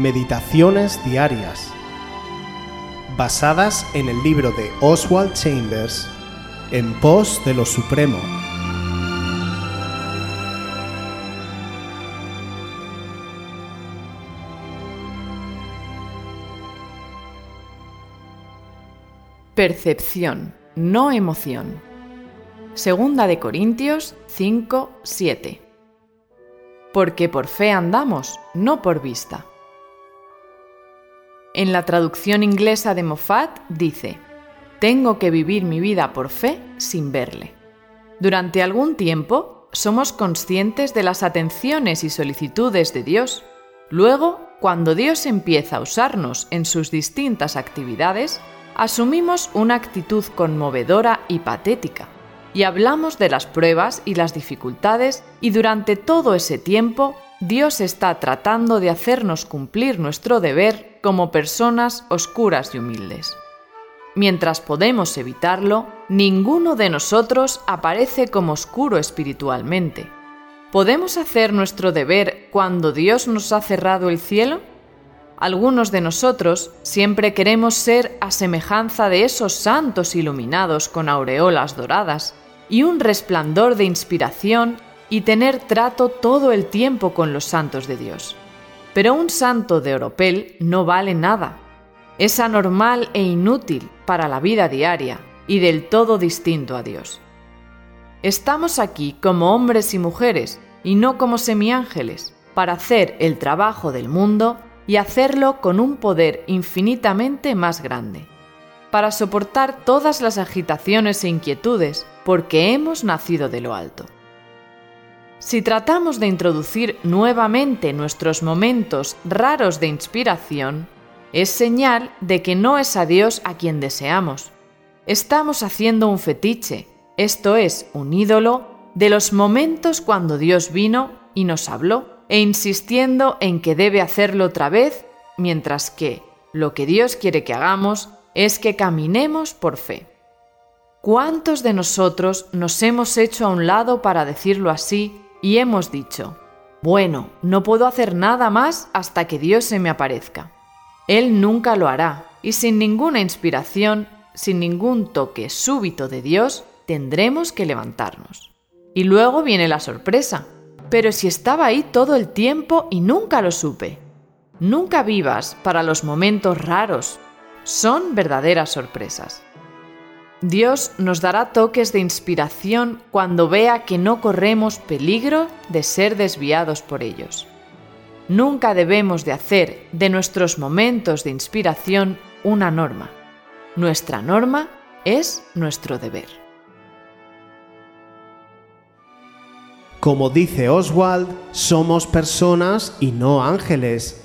Meditaciones Diarias, basadas en el libro de Oswald Chambers, En pos de lo Supremo. Percepción, no emoción. Segunda de Corintios 5, 7. Porque por fe andamos, no por vista. En la traducción inglesa de Moffat dice, Tengo que vivir mi vida por fe sin verle. Durante algún tiempo somos conscientes de las atenciones y solicitudes de Dios. Luego, cuando Dios empieza a usarnos en sus distintas actividades, asumimos una actitud conmovedora y patética y hablamos de las pruebas y las dificultades y durante todo ese tiempo Dios está tratando de hacernos cumplir nuestro deber como personas oscuras y humildes. Mientras podemos evitarlo, ninguno de nosotros aparece como oscuro espiritualmente. ¿Podemos hacer nuestro deber cuando Dios nos ha cerrado el cielo? Algunos de nosotros siempre queremos ser a semejanza de esos santos iluminados con aureolas doradas y un resplandor de inspiración y tener trato todo el tiempo con los santos de Dios. Pero un santo de oropel no vale nada. Es anormal e inútil para la vida diaria y del todo distinto a Dios. Estamos aquí como hombres y mujeres y no como semiángeles para hacer el trabajo del mundo y hacerlo con un poder infinitamente más grande, para soportar todas las agitaciones e inquietudes, porque hemos nacido de lo alto. Si tratamos de introducir nuevamente nuestros momentos raros de inspiración, es señal de que no es a Dios a quien deseamos. Estamos haciendo un fetiche, esto es, un ídolo, de los momentos cuando Dios vino y nos habló e insistiendo en que debe hacerlo otra vez, mientras que lo que Dios quiere que hagamos es que caminemos por fe. ¿Cuántos de nosotros nos hemos hecho a un lado para decirlo así y hemos dicho, bueno, no puedo hacer nada más hasta que Dios se me aparezca? Él nunca lo hará y sin ninguna inspiración, sin ningún toque súbito de Dios, tendremos que levantarnos. Y luego viene la sorpresa pero si estaba ahí todo el tiempo y nunca lo supe. Nunca vivas para los momentos raros. Son verdaderas sorpresas. Dios nos dará toques de inspiración cuando vea que no corremos peligro de ser desviados por ellos. Nunca debemos de hacer de nuestros momentos de inspiración una norma. Nuestra norma es nuestro deber. Como dice Oswald, somos personas y no ángeles,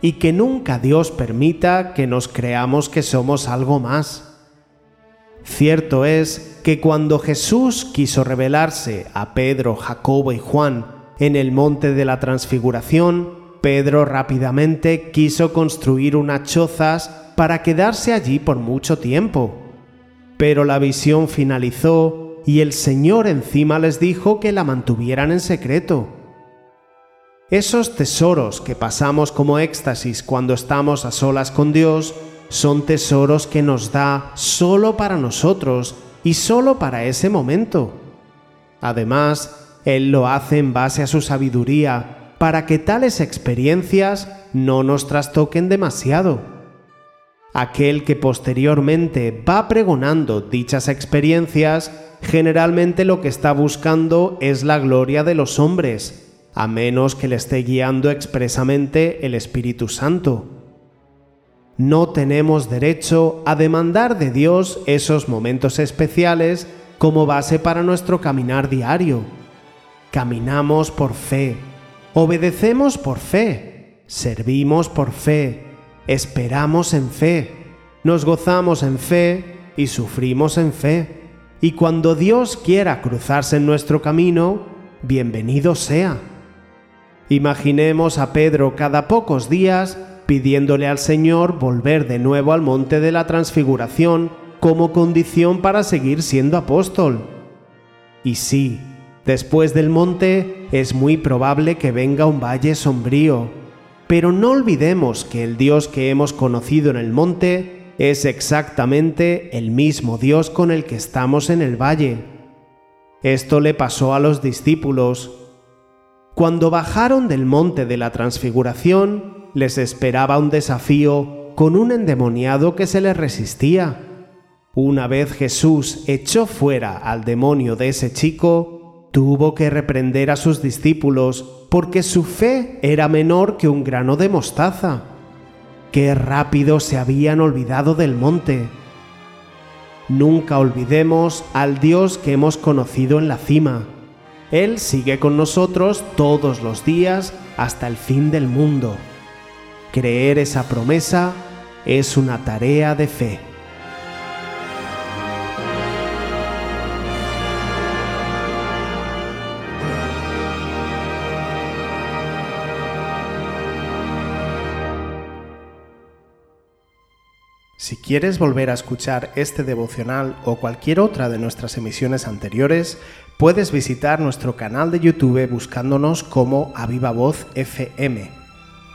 y que nunca Dios permita que nos creamos que somos algo más. Cierto es que cuando Jesús quiso revelarse a Pedro, Jacobo y Juan en el monte de la transfiguración, Pedro rápidamente quiso construir unas chozas para quedarse allí por mucho tiempo. Pero la visión finalizó y el Señor encima les dijo que la mantuvieran en secreto. Esos tesoros que pasamos como éxtasis cuando estamos a solas con Dios son tesoros que nos da solo para nosotros y solo para ese momento. Además, Él lo hace en base a su sabiduría para que tales experiencias no nos trastoquen demasiado. Aquel que posteriormente va pregonando dichas experiencias generalmente lo que está buscando es la gloria de los hombres, a menos que le esté guiando expresamente el Espíritu Santo. No tenemos derecho a demandar de Dios esos momentos especiales como base para nuestro caminar diario. Caminamos por fe, obedecemos por fe, servimos por fe, esperamos en fe, nos gozamos en fe y sufrimos en fe. Y cuando Dios quiera cruzarse en nuestro camino, bienvenido sea. Imaginemos a Pedro cada pocos días pidiéndole al Señor volver de nuevo al monte de la transfiguración como condición para seguir siendo apóstol. Y sí, después del monte es muy probable que venga un valle sombrío, Pero no olvidemos que el Dios que hemos conocido en el monte es exactamente el mismo Dios con el que estamos en el valle. Esto le pasó a los discípulos. Cuando bajaron del monte de la transfiguración, les esperaba un desafío con un endemoniado que se les resistía. Una vez Jesús echó fuera al demonio de ese chico, tuvo que reprender a sus discípulos porque su fe era menor que un grano de mostaza. Qué rápido se habían olvidado del monte. Nunca olvidemos al Dios que hemos conocido en la cima. Él sigue con nosotros todos los días hasta el fin del mundo. Creer esa promesa es una tarea de fe. Si quieres volver a escuchar este devocional o cualquier otra de nuestras emisiones anteriores, puedes visitar nuestro canal de YouTube buscándonos como Aviva Voz FM.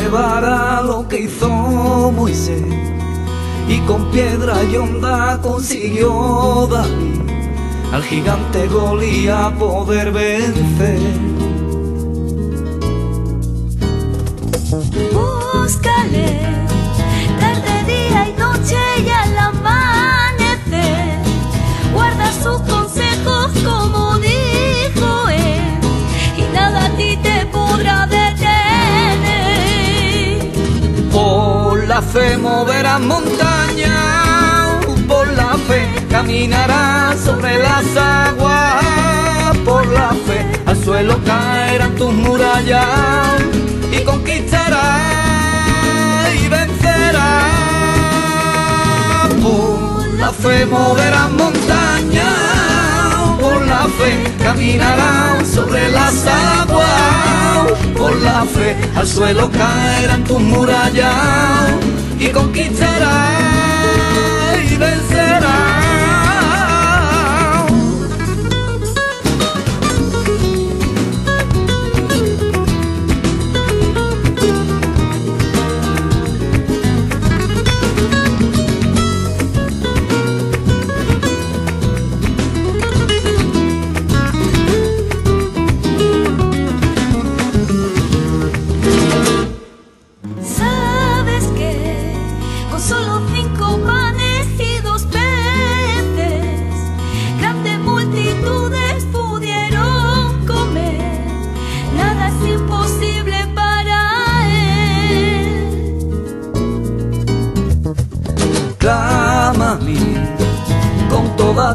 simple vara lo que hizo Moisés y con piedra y onda consiguió David al gigante Golía poder vencer. Búscale tarde, día y noche y al moverás montaña, por la fe caminarás sobre las aguas, por la fe al suelo caerán tus murallas y conquistarás y vencerás. Por la fe moverás montaña, por la fe caminarás sobre las aguas, por la fe al suelo caerán tus murallas y conquistará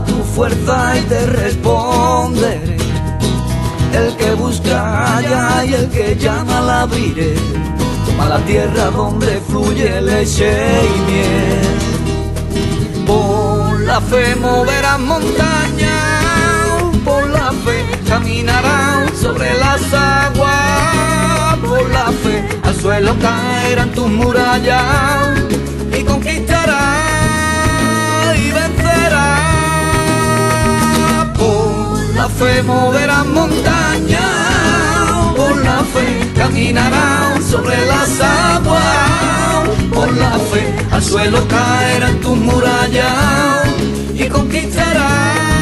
tu fuerza y te responderé. El que busca halla y el que llama la abriré. A la tierra donde fluye leche y miel. Por la fe moverás montañas, por la fe caminarán sobre las aguas, por la fe al suelo caerán tus murallas fe moverá montaña, por la fe caminará sobre las aguas, por la fe al suelo caerán tus murallas y conquistará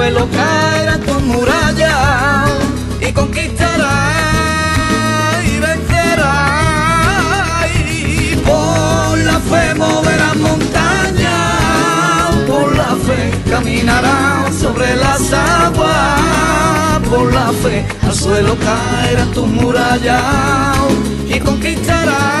suelo caerá tu muralla y conquistará y vencerá. Por la fe moverá montaña, por la fe caminará sobre las aguas, por la fe al suelo caerá tu muralla y conquistará